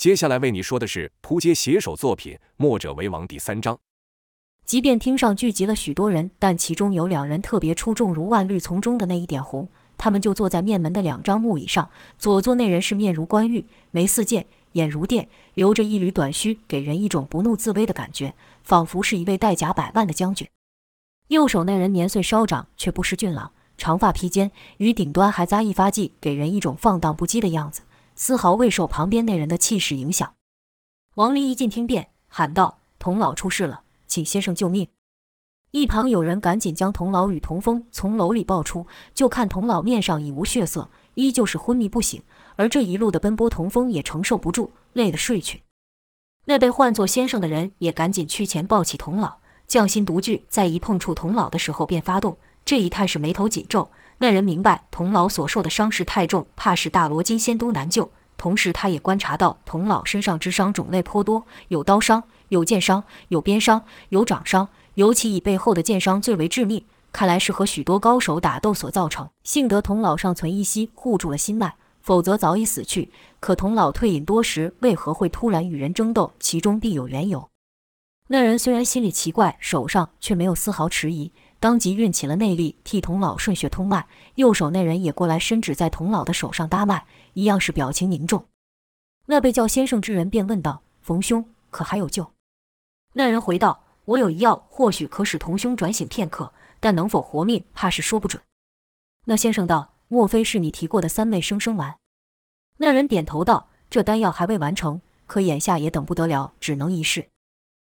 接下来为你说的是扑街写手作品《墨者为王》第三章。即便厅上聚集了许多人，但其中有两人特别出众，如万绿丛中的那一点红。他们就坐在面门的两张木椅上，左座那人是面如冠玉，眉似剑，眼如电，留着一缕短须，给人一种不怒自威的感觉，仿佛是一位带甲百万的将军。右手那人年岁稍长，却不失俊朗，长发披肩，于顶端还扎一发髻，给人一种放荡不羁的样子，丝毫未受旁边那人的气势影响。王离一进厅便喊道：“童老出事了，请先生救命！”一旁有人赶紧将童老与童风从楼里抱出，就看童老面上已无血色，依旧是昏迷不醒。而这一路的奔波，童风也承受不住，累得睡去。那被唤作先生的人也赶紧去前抱起童老，匠心独具，在一碰触童老的时候便发动。这一看是眉头紧皱，那人明白童老所受的伤势太重，怕是大罗金仙都难救。同时，他也观察到童老身上之伤种类颇多，有刀伤，有剑伤，有鞭伤，有掌伤。尤其以背后的剑伤最为致命，看来是和许多高手打斗所造成。幸得童老尚存一息，护住了心脉，否则早已死去。可童老退隐多时，为何会突然与人争斗？其中必有缘由。那人虽然心里奇怪，手上却没有丝毫迟疑，当即运起了内力，替童老顺血通脉。右手那人也过来，伸指在童老的手上搭脉，一样是表情凝重。那被叫先生之人便问道：“冯兄，可还有救？”那人回道。我有一药，或许可使同兄转醒片刻，但能否活命，怕是说不准。那先生道：“莫非是你提过的三味生生丸？”那人点头道：“这丹药还未完成，可眼下也等不得了，只能一试。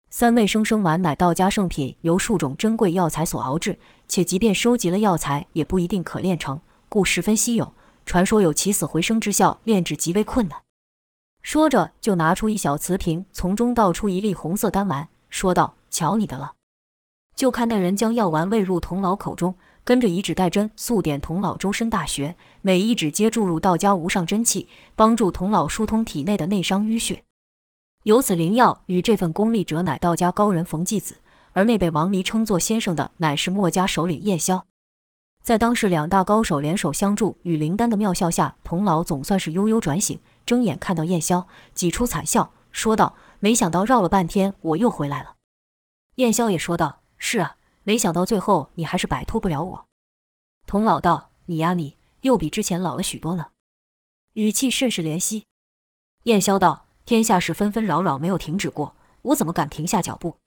三味生生丸乃道家圣品，由数种珍贵药材所熬制，且即便收集了药材，也不一定可炼成，故十分稀有。传说有起死回生之效，炼制极为困难。”说着，就拿出一小瓷瓶，从中倒出一粒红色丹丸，说道。瞧你的了！就看那人将药丸喂入童老口中，跟着以指代针，速点童老周身大穴，每一指皆注入道家无上真气，帮助童老疏通体内的内伤淤血。由此灵药与这份功力者，乃道家高人冯继子，而那被王离称作先生的，乃是墨家首领叶萧。在当时两大高手联手相助与灵丹的妙效下，童老总算是悠悠转醒，睁眼看到燕霄，挤出惨笑，说道：“没想到绕了半天，我又回来了。”燕霄也说道：“是啊，没想到最后你还是摆脱不了我。”童老道：“你呀，你又比之前老了许多了。”语气甚是怜惜。燕霄道：“天下事纷纷扰扰，没有停止过，我怎么敢停下脚步？”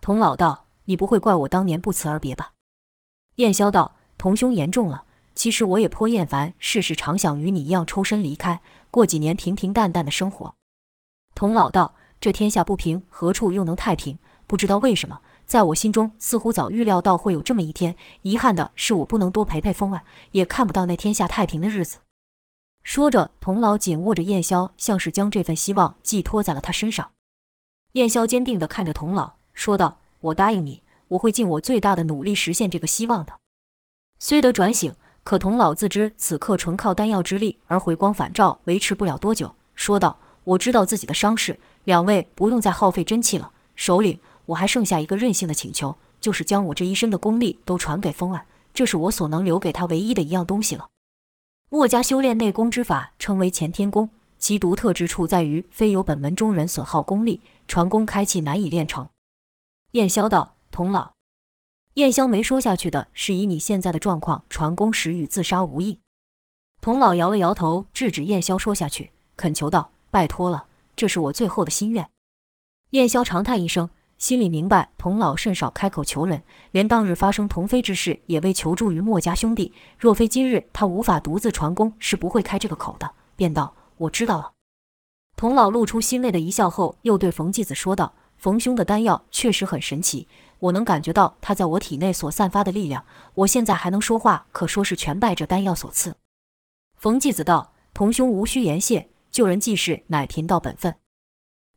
童老道：“你不会怪我当年不辞而别吧？”燕霄道：“童兄言重了。其实我也颇厌烦，事事常想与你一样抽身离开，过几年平平淡淡的生活。”童老道：“这天下不平，何处又能太平？”不知道为什么，在我心中似乎早预料到会有这么一天。遗憾的是，我不能多陪陪风儿，也看不到那天下太平的日子。说着，童老紧握着燕霄，像是将这份希望寄托在了他身上。燕霄坚定地看着童老，说道：“我答应你，我会尽我最大的努力实现这个希望的。”虽得转醒，可童老自知此刻纯靠丹药之力而回光返照，维持不了多久，说道：“我知道自己的伤势，两位不用再耗费真气了，首领。”我还剩下一个任性的请求，就是将我这一身的功力都传给风儿，这是我所能留给他唯一的一样东西了。墨家修炼内功之法称为干天功，其独特之处在于非由本门中人损耗功力，传功开气难以炼成。燕霄道：“童老。”燕霄没说下去的是以你现在的状况，传功时与自杀无异。童老摇了摇头，制止燕霄说下去，恳求道：“拜托了，这是我最后的心愿。”燕霄长叹一声。心里明白，童老甚少开口求人，连当日发生童飞之事也未求助于墨家兄弟。若非今日他无法独自传功，是不会开这个口的。便道：“我知道了。”童老露出欣慰的一笑后，又对冯继子说道：“冯兄的丹药确实很神奇，我能感觉到他在我体内所散发的力量。我现在还能说话，可说是全拜这丹药所赐。”冯继子道：“童兄无需言谢，救人济世乃贫道本分。”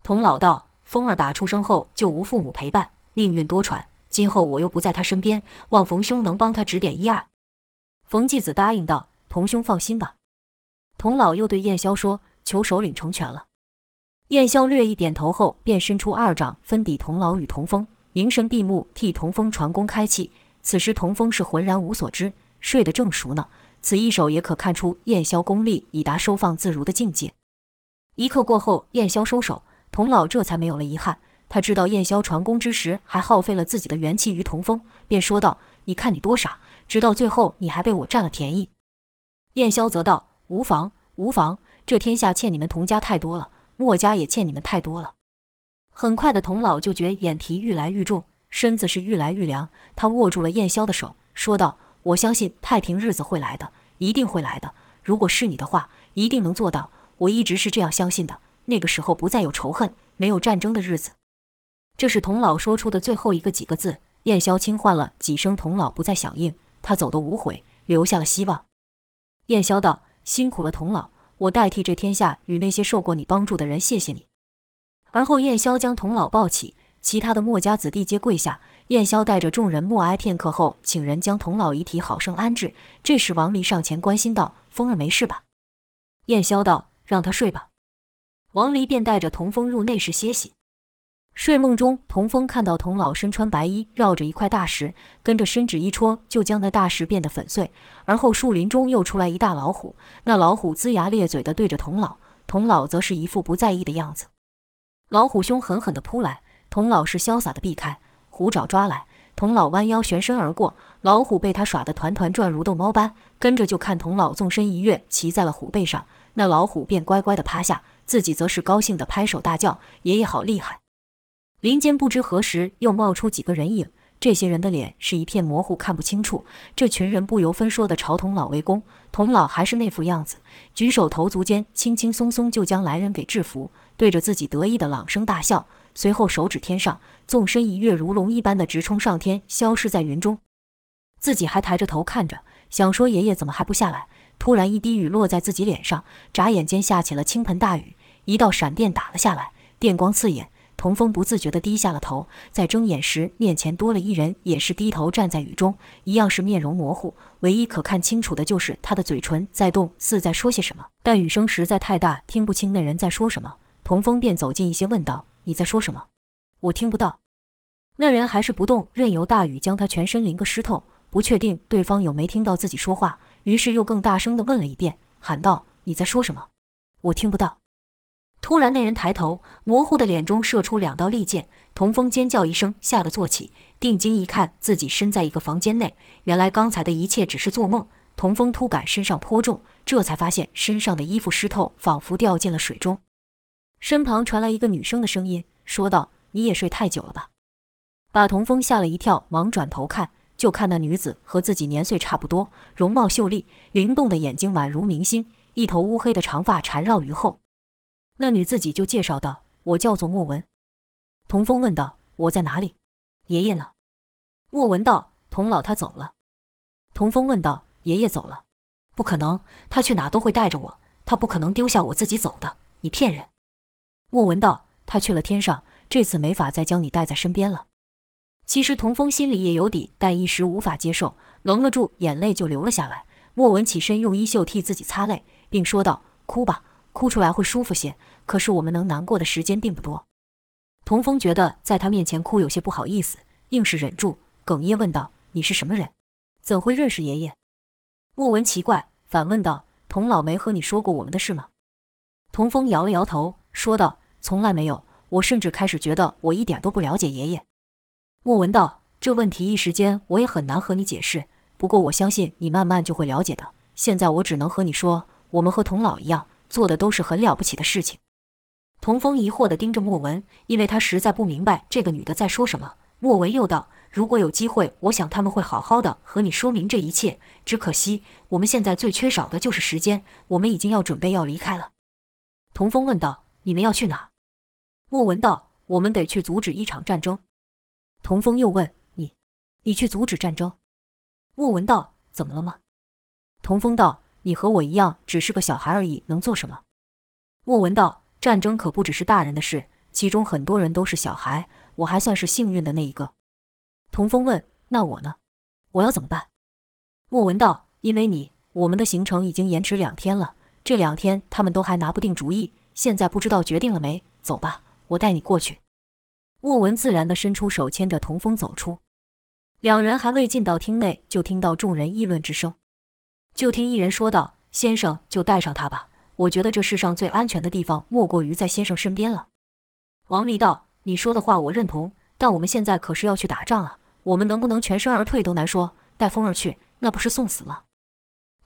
童老道。风儿打出生后就无父母陪伴，命运多舛。今后我又不在他身边，望冯兄能帮他指点一二。冯继子答应道：“童兄放心吧。”童老又对燕霄说：“求首领成全了。”燕霄略一点头后，便伸出二掌分抵童老与童风，凝神闭目替童风传功开气。此时童风是浑然无所知，睡得正熟呢。此一手也可看出燕霄功力已达收放自如的境界。一刻过后，燕霄收手，童老这才没有了遗憾。他知道燕霄传功之时还耗费了自己的元气于童风，便说道：“你看你多傻，直到最后你还被我占了便宜。”燕霄则道：“无妨，无妨，这天下欠你们童家太多了，墨家也欠你们太多了。”很快的，童老就觉眼皮愈来愈重，身子是愈来愈凉。他握住了燕霄的手，说道：“我相信太平日子会来的，一定会来的。如果是你的话，一定能做到。我一直是这样相信的。那个时候不再有仇恨，没有战争的日子。”这是童老说出的最后一个几个字。燕霄轻唤了几声，童老不再响应。他走得无悔，留下了希望。燕霄道：“辛苦了，童老，我代替这天下与那些受过你帮助的人谢谢你。”而后，燕霄将童老抱起，其他的墨家子弟皆跪下。燕霄带着众人默哀片刻后，请人将童老遗体好生安置。这时，王离上前关心道：“风儿没事吧？”燕霄道：“让他睡吧。”王离便带着童风入内室歇息。睡梦中，童风看到童老身穿白衣，绕着一块大石，跟着伸指一戳，就将那大石变得粉碎。而后树林中又出来一大老虎，那老虎龇牙咧嘴地对着童老，童老则是一副不在意的样子。老虎凶狠狠地扑来，童老是潇洒地避开，虎爪抓来，童老弯腰旋身而过，老虎被他耍得团团转，如逗猫般，跟着就看童老纵身一跃，骑在了虎背上，那老虎便乖乖地趴下，自己则是高兴地拍手大叫：“爷爷好厉害！”林间不知何时又冒出几个人影，这些人的脸是一片模糊，看不清楚。这群人不由分说地朝童老围攻，童老还是那副样子，举手投足间轻轻松松就将来人给制服，对着自己得意的朗声大笑，随后手指天上，纵身一跃，如龙一般的直冲上天，消失在云中。自己还抬着头看着，想说爷爷怎么还不下来？突然一滴雨落在自己脸上，眨眼间下起了倾盆大雨，一道闪电打了下来，电光刺眼。童风不自觉地低下了头，在睁眼时，面前多了一人，也是低头站在雨中，一样是面容模糊，唯一可看清楚的就是他的嘴唇在动，似在说些什么。但雨声实在太大，听不清那人在说什么。童风便走近一些，问道：“你在说什么？”“我听不到。”那人还是不动，任由大雨将他全身淋个湿透，不确定对方有没听到自己说话，于是又更大声地问了一遍，喊道：“你在说什么？”“我听不到。”突然，那人抬头，模糊的脸中射出两道利箭。童风尖叫一声，吓得坐起，定睛一看，自己身在一个房间内。原来刚才的一切只是做梦。童风突感身上颇重，这才发现身上的衣服湿透，仿佛掉进了水中。身旁传来一个女生的声音，说道：“你也睡太久了吧？”把童风吓了一跳，忙转头看，就看那女子和自己年岁差不多，容貌秀丽，灵动的眼睛宛如明星，一头乌黑的长发缠绕于后。那女自己就介绍道：“我叫做莫文。”童风问道：“我在哪里？爷爷呢？”莫文道：“童老他走了。”童风问道：“爷爷走了？不可能，他去哪都会带着我，他不可能丢下我自己走的。你骗人。”莫文道：“他去了天上，这次没法再将你带在身边了。”其实童风心里也有底，但一时无法接受，愣了住，眼泪就流了下来。莫文起身用衣袖替自己擦泪，并说道：“哭吧。”哭出来会舒服些，可是我们能难过的时间并不多。童风觉得在他面前哭有些不好意思，硬是忍住，哽咽问道：“你是什么人？怎会认识爷爷？”莫文奇怪，反问道：“童老没和你说过我们的事吗？”童风摇了摇头，说道：“从来没有。我甚至开始觉得我一点都不了解爷爷。”莫文道：“这问题一时间我也很难和你解释，不过我相信你慢慢就会了解的。现在我只能和你说，我们和童老一样。”做的都是很了不起的事情。童风疑惑地盯着莫文，因为他实在不明白这个女的在说什么。莫文又道：“如果有机会，我想他们会好好的和你说明这一切。只可惜我们现在最缺少的就是时间，我们已经要准备要离开了。”童风问道：“你们要去哪？”莫文道：“我们得去阻止一场战争。”童风又问：“你，你去阻止战争？”莫文道：“怎么了吗？”童风道。你和我一样，只是个小孩而已，能做什么？莫文道：“战争可不只是大人的事，其中很多人都是小孩，我还算是幸运的那一个。”童风问：“那我呢？我要怎么办？”莫文道：“因为你，我们的行程已经延迟两天了，这两天他们都还拿不定主意，现在不知道决定了没？走吧，我带你过去。”莫文自然地伸出手，牵着童风走出。两人还未进到厅内，就听到众人议论之声。就听一人说道：“先生，就带上他吧，我觉得这世上最安全的地方，莫过于在先生身边了。王离道：“你说的话我认同，但我们现在可是要去打仗啊，我们能不能全身而退都难说。带风儿去，那不是送死吗？”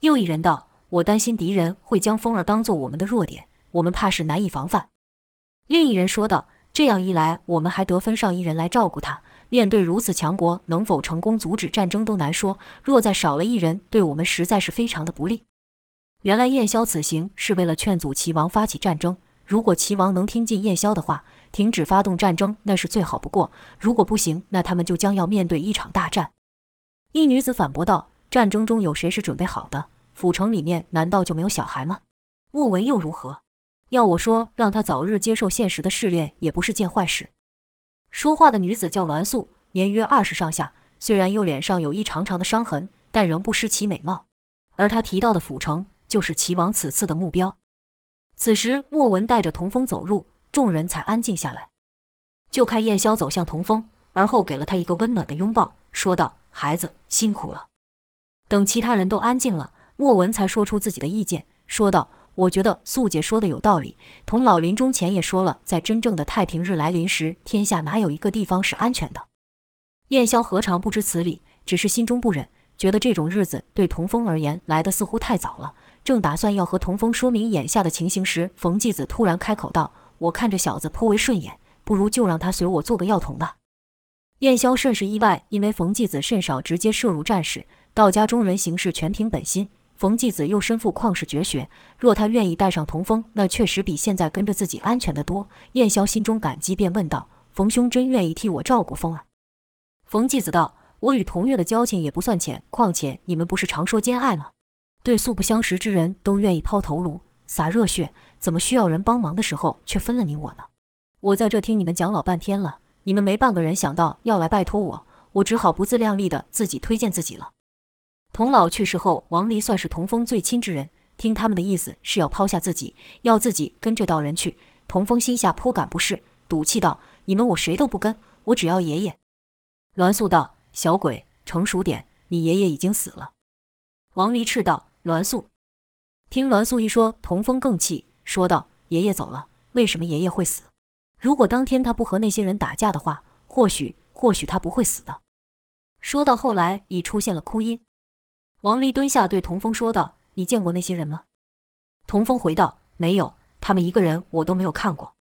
又一人道：“我担心敌人会将风儿当做我们的弱点，我们怕是难以防范。”另一人说道：“这样一来，我们还得分上一人来照顾他。面对如此强国，能否成功阻止战争都难说。若再少了一人，对我们实在是非常的不利。”原来燕萧此行是为了劝阻齐王发起战争。如果齐王能听进燕萧的话，停止发动战争，那是最好不过。如果不行，那他们就将要面对一场大战。一女子反驳道：“战争中有谁是准备好的？府城里面难道就没有小孩吗？莫文又如何？要我说，让他早日接受现实的试炼，也不是件坏事。”说话的女子叫栾素，年约二十上下，虽然右脸上有一长长的伤痕，但仍不失其美貌。而她提到的府城。就是齐王此次的目标。此时，莫文带着童风走入，众人才安静下来。就看燕萧走向童风，而后给了他一个温暖的拥抱，说道：“孩子辛苦了。”等其他人都安静了，莫文才说出自己的意见，说道：“我觉得素姐说的有道理。童老临终前也说了，在真正的太平日来临时，天下哪有一个地方是安全的？”燕霄何尝不知此理，只是心中不忍，觉得这种日子对童风而言来得似乎太早了。正打算要和童风说明眼下的情形时，冯继子突然开口道：“我看这小子颇为顺眼，不如就让他随我做个药童吧。”燕霄甚是意外，因为冯继子甚少直接涉入战事，道家中人行事全凭本心。冯继子又身负旷世绝学，若他愿意带上童风，那确实比现在跟着自己安全得多。燕霄心中感激，便问道：“冯兄真愿意替我照顾风儿？”冯继子道：“我与童月的交情也不算浅，况且你们不是常说兼爱吗？”对素不相识之人都愿意抛头颅洒热血，怎么需要人帮忙的时候却分了你我呢？我在这听你们讲老半天了，你们没半个人想到要来拜托我，我只好不自量力的自己推荐自己了。童老去世后，王离算是童风最亲之人，听他们的意思是要抛下自己，要自己跟这道人去。童风心下颇感不适，赌气道：“你们我谁都不跟，我只要爷爷。”栾素道：“小鬼，成熟点，你爷爷已经死了。”王离斥道。栾素，听栾素一说，童风更气，说道：“爷爷走了，为什么爷爷会死？如果当天他不和那些人打架的话，或许，或许他不会死的。”说到后来，已出现了哭音。王离蹲下对童风说道：“你见过那些人吗？”童风回道：“没有，他们一个人我都没有看过。”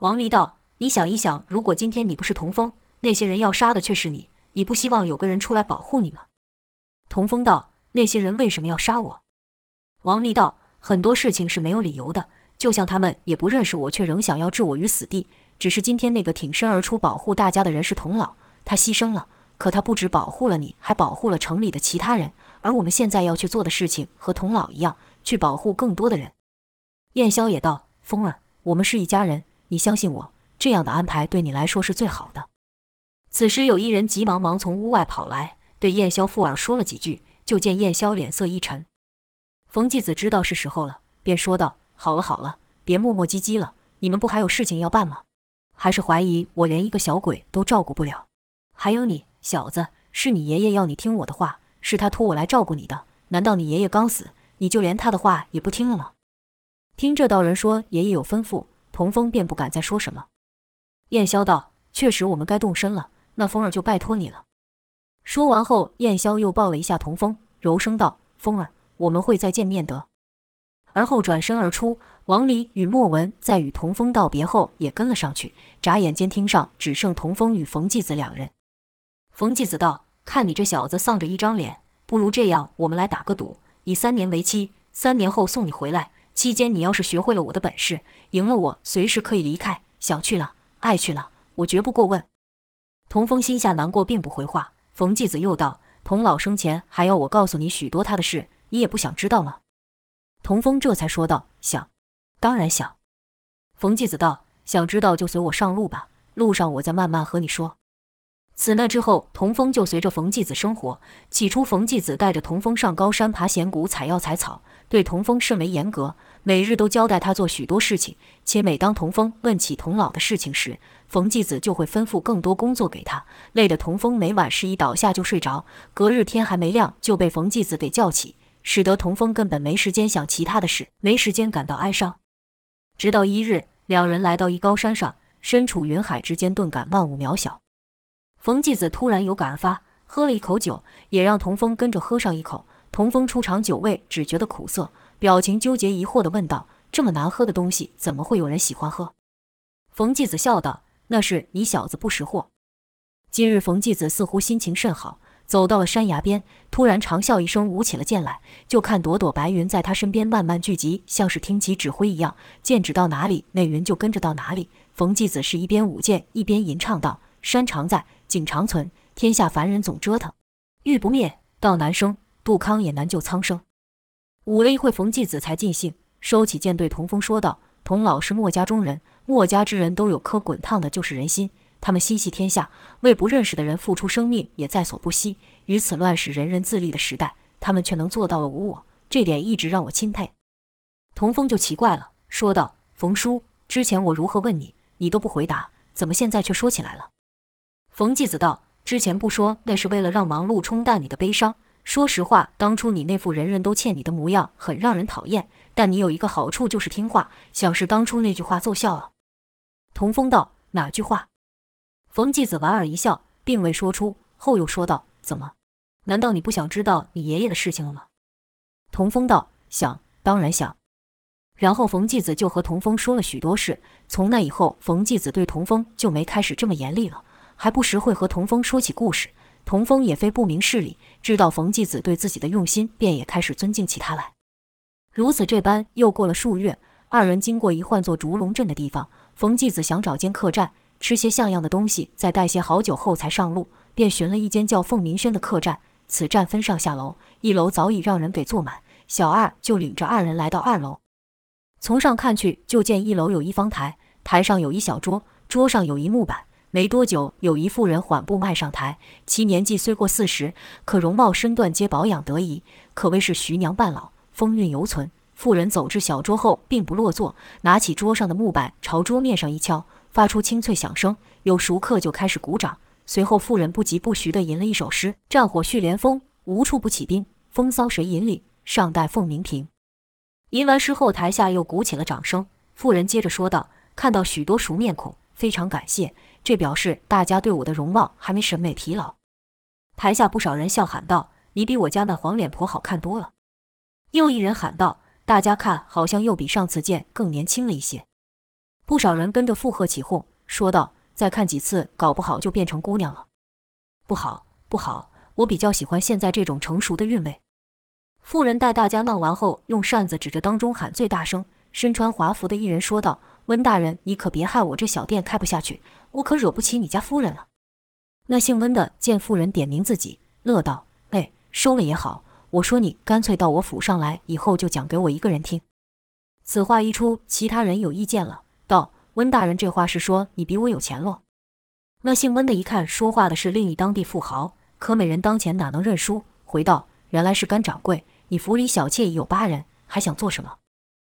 王离道：“你想一想，如果今天你不是童风，那些人要杀的却是你，你不希望有个人出来保护你吗？”童风道。那些人为什么要杀我？王离道：“很多事情是没有理由的，就像他们也不认识我，却仍想要置我于死地。只是今天那个挺身而出保护大家的人是童老，他牺牲了，可他不止保护了你，还保护了城里的其他人。而我们现在要去做的事情和童老一样，去保护更多的人。”燕萧也道：“风儿，我们是一家人，你相信我，这样的安排对你来说是最好的。”此时有一人急忙忙从屋外跑来，对燕萧附耳说了几句。就见燕萧脸色一沉，冯继子知道是时候了，便说道：“好了好了，别磨磨唧唧了，你们不还有事情要办吗？还是怀疑我连一个小鬼都照顾不了？还有你小子，是你爷爷要你听我的话，是他托我来照顾你的。难道你爷爷刚死，你就连他的话也不听了吗？”听这道人说爷爷有吩咐，童风便不敢再说什么。燕萧道：“确实，我们该动身了，那风儿就拜托你了。”说完后，燕萧又抱了一下童风，柔声道：“风儿，我们会再见面的。”而后转身而出。王离与莫文在与童风道别后，也跟了上去。眨眼间，厅上只剩童风与冯继子两人。冯继子道：“看你这小子丧着一张脸，不如这样，我们来打个赌，以三年为期，三年后送你回来。期间，你要是学会了我的本事，赢了我，随时可以离开，想去了，爱去了，我绝不过问。”童风心下难过，并不回话。冯继子又道：“童老生前还要我告诉你许多他的事，你也不想知道吗？”童风这才说道：“想，当然想。”冯继子道：“想知道就随我上路吧，路上我再慢慢和你说。”此那之后，童风就随着冯继子生活。起初，冯继子带着童风上高山爬险谷、采药采草，对童风甚为严格，每日都交代他做许多事情。且每当童风问起童老的事情时，冯继子就会吩咐更多工作给他，累得童风每晚是一倒下就睡着，隔日天还没亮就被冯继子给叫起。使得童风根本没时间想其他的事，没时间感到哀伤。直到一日，两人来到一高山上，身处云海之间，顿感万物渺小。冯继子突然有感而发，喝了一口酒，也让童风跟着喝上一口。童风出场酒味，只觉得苦涩，表情纠结疑惑地问道：“这么难喝的东西，怎么会有人喜欢喝？”冯继子笑道：“那是你小子不识货。”今日冯继子似乎心情甚好，走到了山崖边，突然长啸一声，舞起了剑来。就看朵朵白云在他身边慢慢聚集，像是听其指挥一样，剑指到哪里，那云就跟着到哪里。冯继子是一边舞剑一边吟唱道：“山常在，景长存，天下凡人总折腾，欲不灭，道难生。”杜康也难救苍生。舞了一会，冯继子才尽兴，收起剑对童风说道：“童老是墨家中人，墨家之人都有颗滚烫的，就是人心。他们心系天下，为不认识的人付出生命也在所不惜。于此乱世人人自立的时代，他们却能做到了无我，这点一直让我钦佩。”童风就奇怪了，说道：“冯叔，之前我如何问你，你都不回答，怎么现在却说起来了？”冯继子道：“之前不说，那是为了让忙碌冲淡你的悲伤。”说实话，当初你那副人人都欠你的模样很让人讨厌，但你有一个好处就是听话，像是当初那句话奏效了。童风道：“哪句话？”冯继子莞尔一笑，并未说出，后又说道：“怎么？难道你不想知道你爷爷的事情了吗？”童风道：“想，当然想。”然后冯继子就和童风说了许多事。从那以后，冯继子对童风就没开始这么严厉了，还不时会和童风说起故事。童风也非不明事理，知道冯继子对自己的用心，便也开始尊敬起他来。如此这般，又过了数月，二人经过一唤作竹龙镇的地方，冯继子想找间客栈，吃些像样的东西，再带些好酒后才上路，便寻了一间叫凤鸣轩的客栈。此站分上下楼，一楼早已让人给坐满，小二就领着二人来到二楼。从上看去，就见一楼有一方台，台上有一小桌，桌上有一木板。没多久，有一妇人缓步迈上台，其年纪虽过四十，可容貌身段皆保养得宜，可谓是徐娘半老，风韵犹存。妇人走至小桌后，并不落座，拿起桌上的木板朝桌面上一敲，发出清脆响声，有熟客就开始鼓掌。随后，妇人不疾不徐地吟了一首诗：“战火续连风，无处不起兵。风骚谁引领？尚待凤鸣平。”吟完诗后，台下又鼓起了掌声。妇人接着说道：“看到许多熟面孔，非常感谢。”这表示大家对我的容貌还没审美疲劳。台下不少人笑喊道：“你比我家那黄脸婆好看多了。”又一人喊道：“大家看，好像又比上次见更年轻了一些。”不少人跟着附和起哄，说道：“再看几次，搞不好就变成姑娘了。”不好，不好，我比较喜欢现在这种成熟的韵味。妇人带大家闹完后，用扇子指着当中喊最大声。身穿华服的一人说道：“温大人，你可别害我这小店开不下去。”我可惹不起你家夫人了。那姓温的见妇人点名自己，乐道：“哎，收了也好。我说你干脆到我府上来，以后就讲给我一个人听。”此话一出，其他人有意见了，道：“温大人这话是说你比我有钱喽？”那姓温的一看说话的是另一当地富豪，可美人当前哪能认输？回道：“原来是甘掌柜，你府里小妾已有八人，还想做什么？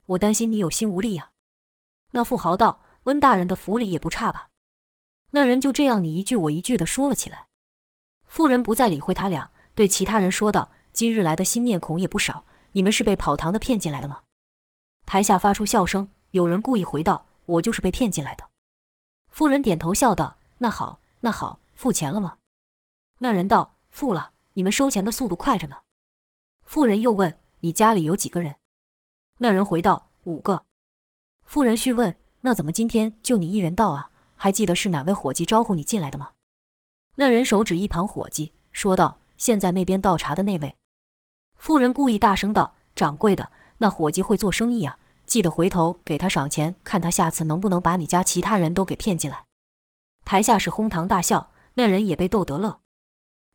我担心你有心无力呀。”那富豪道：“温大人的府里也不差吧？”那人就这样你一句我一句地说了起来。妇人不再理会他俩，对其他人说道：“今日来的新面孔也不少，你们是被跑堂的骗进来的吗？”台下发出笑声，有人故意回道：“我就是被骗进来的。”妇人点头笑道：“那好，那好，付钱了吗？”那人道：“付了。”你们收钱的速度快着呢。妇人又问：“你家里有几个人？”那人回道：“五个。”妇人续问：“那怎么今天就你一人到啊？”还记得是哪位伙计招呼你进来的吗？那人手指一旁伙计，说道：“现在那边倒茶的那位。”妇人故意大声道：“掌柜的，那伙计会做生意啊，记得回头给他赏钱，看他下次能不能把你家其他人都给骗进来。”台下是哄堂大笑，那人也被逗得乐。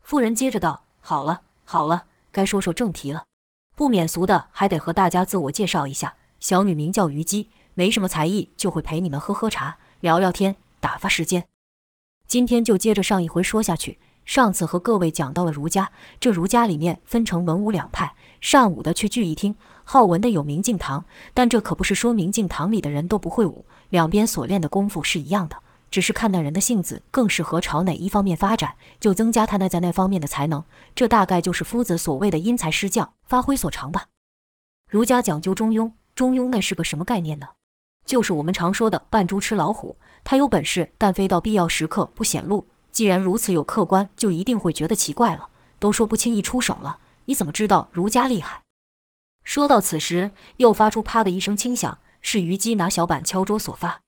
妇人接着道：“好了好了，该说说正题了，不免俗的还得和大家自我介绍一下。小女名叫虞姬，没什么才艺，就会陪你们喝喝茶，聊聊天。”打发时间，今天就接着上一回说下去。上次和各位讲到了儒家，这儒家里面分成文武两派，善武的去聚义厅，好文的有明镜堂。但这可不是说明镜堂里的人都不会武，两边所练的功夫是一样的。只是看那人的性子更适合朝哪一方面发展，就增加他那在那方面的才能。这大概就是夫子所谓的因材施教，发挥所长吧。儒家讲究中庸，中庸那是个什么概念呢？就是我们常说的扮猪吃老虎。他有本事，但非到必要时刻不显露。既然如此有客观，就一定会觉得奇怪了。都说不轻易出手了，你怎么知道儒家厉害？说到此时，又发出啪的一声轻响，是虞姬拿小板敲桌所发。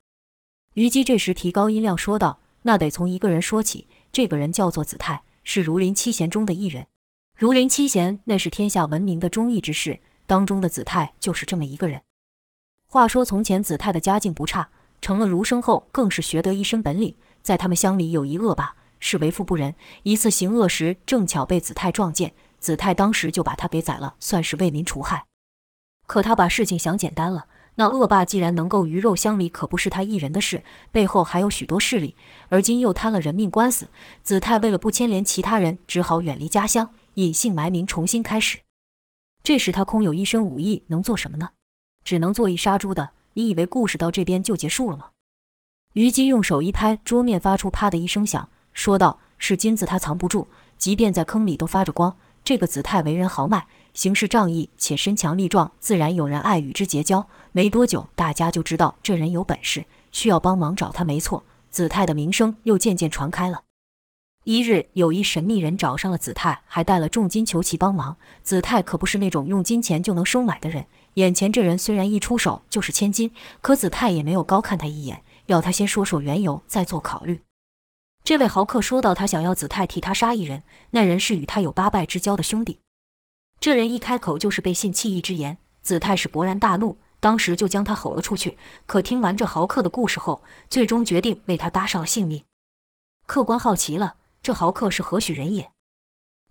虞姬这时提高音量说道：“那得从一个人说起，这个人叫做子泰，是儒林七贤中的一人。儒林七贤那是天下闻名的忠义之士，当中的子泰就是这么一个人。话说从前子泰的家境不差，成了儒生后更是学得一身本领。在他们乡里有一恶霸。”是为富不仁，一次行恶时，正巧被子泰撞见，子泰当时就把他给宰了，算是为民除害。可他把事情想简单了，那恶霸既然能够鱼肉乡里，可不是他一人的事，背后还有许多势力，而今又摊了人命官司，子泰为了不牵连其他人，只好远离家乡，隐姓埋名，重新开始。这时他空有一身武艺，能做什么呢？只能做一杀猪的。你以为故事到这边就结束了吗？虞姬用手一拍桌面，发出啪的一声响。说道：“是金子，他藏不住，即便在坑里都发着光。这个子泰为人豪迈，行事仗义，且身强力壮，自然有人爱与之结交。没多久，大家就知道这人有本事，需要帮忙找他。没错，子泰的名声又渐渐传开了。一日，有一神秘人找上了子泰，还带了重金求其帮忙。子泰可不是那种用金钱就能收买的人。眼前这人虽然一出手就是千金，可子泰也没有高看他一眼，要他先说说缘由，再做考虑。”这位豪客说道：“他想要子泰替他杀一人，那人是与他有八拜之交的兄弟。”这人一开口就是背信弃义之言，子泰是勃然大怒，当时就将他吼了出去。可听完这豪客的故事后，最终决定为他搭上了性命。客官好奇了，这豪客是何许人也？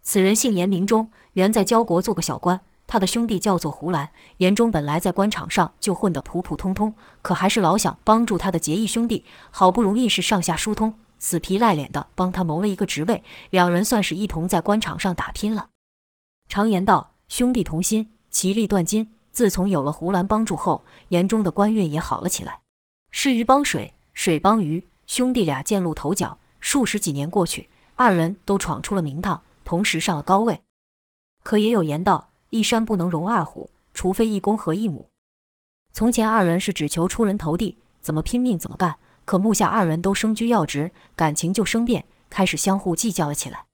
此人姓严，名忠，原在交国做个小官。他的兄弟叫做胡兰。严忠本来在官场上就混得普普通通，可还是老想帮助他的结义兄弟，好不容易是上下疏通。死皮赖脸的帮他谋了一个职位，两人算是一同在官场上打拼了。常言道，兄弟同心，其利断金。自从有了胡兰帮助后，严忠的官运也好了起来。是鱼帮水，水帮鱼，兄弟俩渐露头角。数十几年过去，二人都闯出了名堂，同时上了高位。可也有言道，一山不能容二虎，除非一公和一母。从前二人是只求出人头地，怎么拼命怎么干。可目下二人都身居要职，感情就生变，开始相互计较了起来。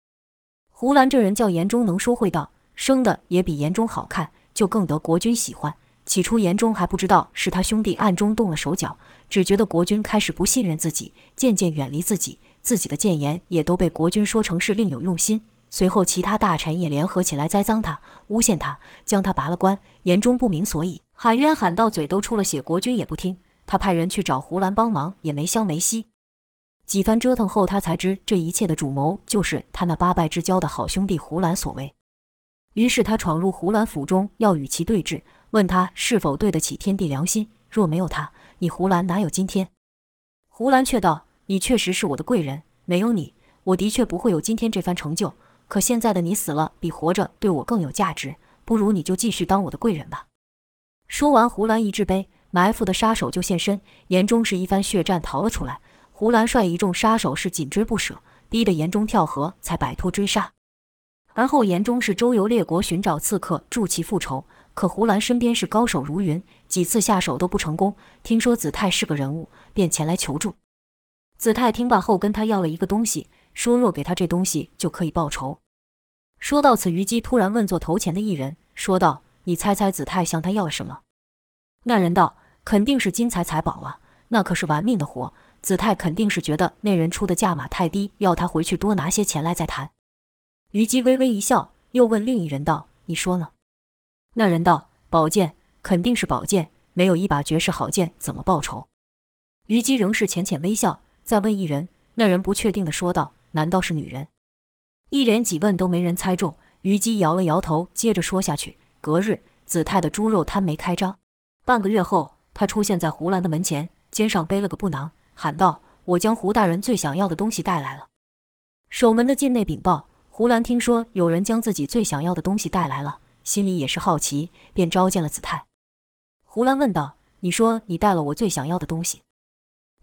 胡兰这人叫严忠，能说会道，生的也比严忠好看，就更得国君喜欢。起初严忠还不知道是他兄弟暗中动了手脚，只觉得国君开始不信任自己，渐渐远离自己，自己的谏言也都被国君说成是另有用心。随后其他大臣也联合起来栽赃他、诬陷他，将他拔了官。严忠不明所以，喊冤喊到嘴都出了血，国君也不听。他派人去找胡兰帮忙，也没消没息。几番折腾后，他才知这一切的主谋就是他那八拜之交的好兄弟胡兰所为。于是他闯入胡兰府中，要与其对峙，问他是否对得起天地良心。若没有他，你胡兰哪有今天？胡兰却道：“你确实是我的贵人，没有你，我的确不会有今天这番成就。可现在的你死了，比活着对我更有价值，不如你就继续当我的贵人吧。”说完，胡兰一掷杯。埋伏的杀手就现身，严中是一番血战逃了出来。胡兰率一众杀手是紧追不舍，逼得严中跳河才摆脱追杀。而后严中是周游列国寻找刺客助其复仇，可胡兰身边是高手如云，几次下手都不成功。听说子泰是个人物，便前来求助。子泰听罢后跟他要了一个东西，说若给他这东西就可以报仇。说到此，虞姬突然问坐头前的一人，说道：“你猜猜子泰向他要了什么？”那人道。肯定是金财财宝啊，那可是玩命的活。子泰肯定是觉得那人出的价码太低，要他回去多拿些钱来再谈。虞姬微微一笑，又问另一人道：“你说呢？”那人道：“宝剑，肯定是宝剑。没有一把绝世好剑，怎么报仇？”虞姬仍是浅浅微笑，再问一人。那人不确定地说道：“难道是女人？”一连几问都没人猜中，虞姬摇了摇头，接着说下去：“隔日，子泰的猪肉摊没开张，半个月后。”他出现在胡兰的门前，肩上背了个布囊，喊道：“我将胡大人最想要的东西带来了。”守门的进内禀报，胡兰听说有人将自己最想要的东西带来了，心里也是好奇，便召见了子泰。胡兰问道：“你说你带了我最想要的东西？”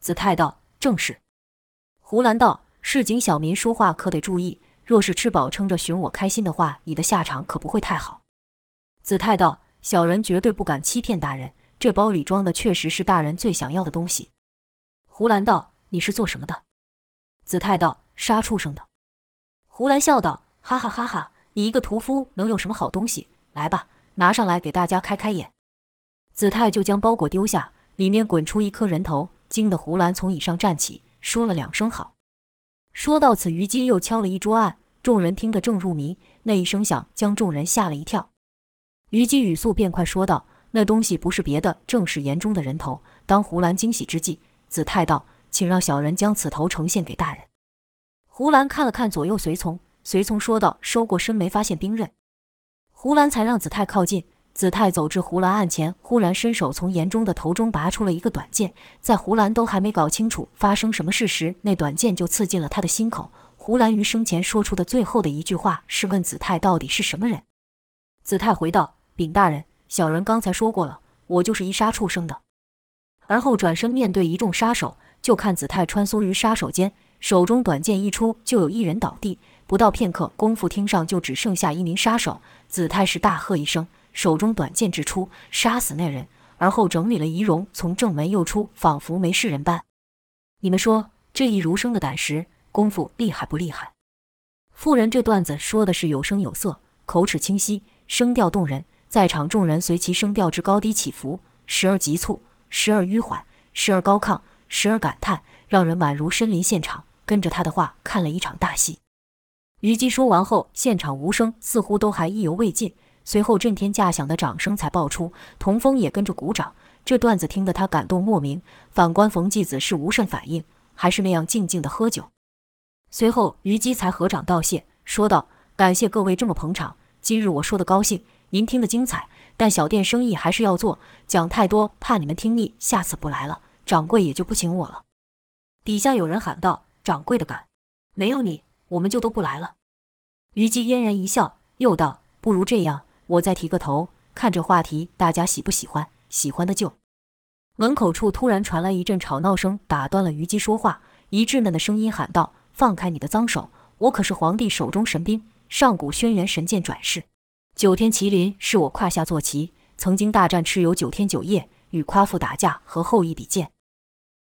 子泰道：“正是。”胡兰道：“市井小民说话可得注意，若是吃饱撑着寻我开心的话，你的下场可不会太好。”子泰道：“小人绝对不敢欺骗大人，这包里装的确实是大人最想要的东西。”胡兰道：“你是做什么的？”子泰道：“杀畜生的。”胡兰笑道：“哈哈哈哈！你一个屠夫能有什么好东西？来吧，拿上来给大家开开眼。”子泰就将包裹丢下，里面滚出一颗人头，惊得胡兰从椅上站起，说了两声好。说到此，虞姬又敲了一桌案，众人听得正入迷，那一声响将众人吓了一跳。虞姬语速变快，说道：“那东西不是别的，正是岩中的人头。”当胡兰惊喜之际，子泰道：“请让小人将此头呈现给大人。”胡兰看了看左右随从，随从说道：“收过身没发现兵刃。”胡兰才让子泰靠近。子泰走至胡兰案前，忽然伸手从严中的头中拔出了一个短剑，在胡兰都还没搞清楚发生什么事时，那短剑就刺进了他的心口。胡兰于生前说出的最后的一句话是问子泰到底是什么人。子泰回道：“禀大人，小人刚才说过了，我就是一杀畜生的。”而后转身面对一众杀手，就看子泰穿梭于杀手间，手中短剑一出，就有一人倒地。不到片刻功夫，厅上就只剩下一名杀手。子泰是大喝一声。手中短剑掷出，杀死那人，而后整理了仪容，从正门又出，仿佛没事人般。你们说这一儒生的胆识功夫厉害不厉害？妇人这段子说的是有声有色，口齿清晰，声调动人，在场众人随其声调之高低起伏，时而急促，时而迂缓，时而高亢，时而感叹，让人宛如身临现场，跟着他的话看了一场大戏。虞姬说完后，现场无声，似乎都还意犹未尽。随后震天价响的掌声才爆出，童风也跟着鼓掌。这段子听得他感动莫名。反观冯继子是无甚反应，还是那样静静的喝酒。随后虞姬才合掌道谢，说道：“感谢各位这么捧场，今日我说的高兴，您听得精彩，但小店生意还是要做，讲太多怕你们听腻，下次不来了，掌柜也就不请我了。”底下有人喊道：“掌柜的敢，没有你，我们就都不来了。”虞姬嫣然一笑，又道：“不如这样。”我再提个头，看这话题大家喜不喜欢？喜欢的就。门口处突然传来一阵吵闹声，打断了虞姬说话。一稚嫩的声音喊道：“放开你的脏手！我可是皇帝手中神兵，上古轩辕神剑转世。九天麒麟是我胯下坐骑，曾经大战蚩尤九天九夜，与夸父打架，和后羿比剑。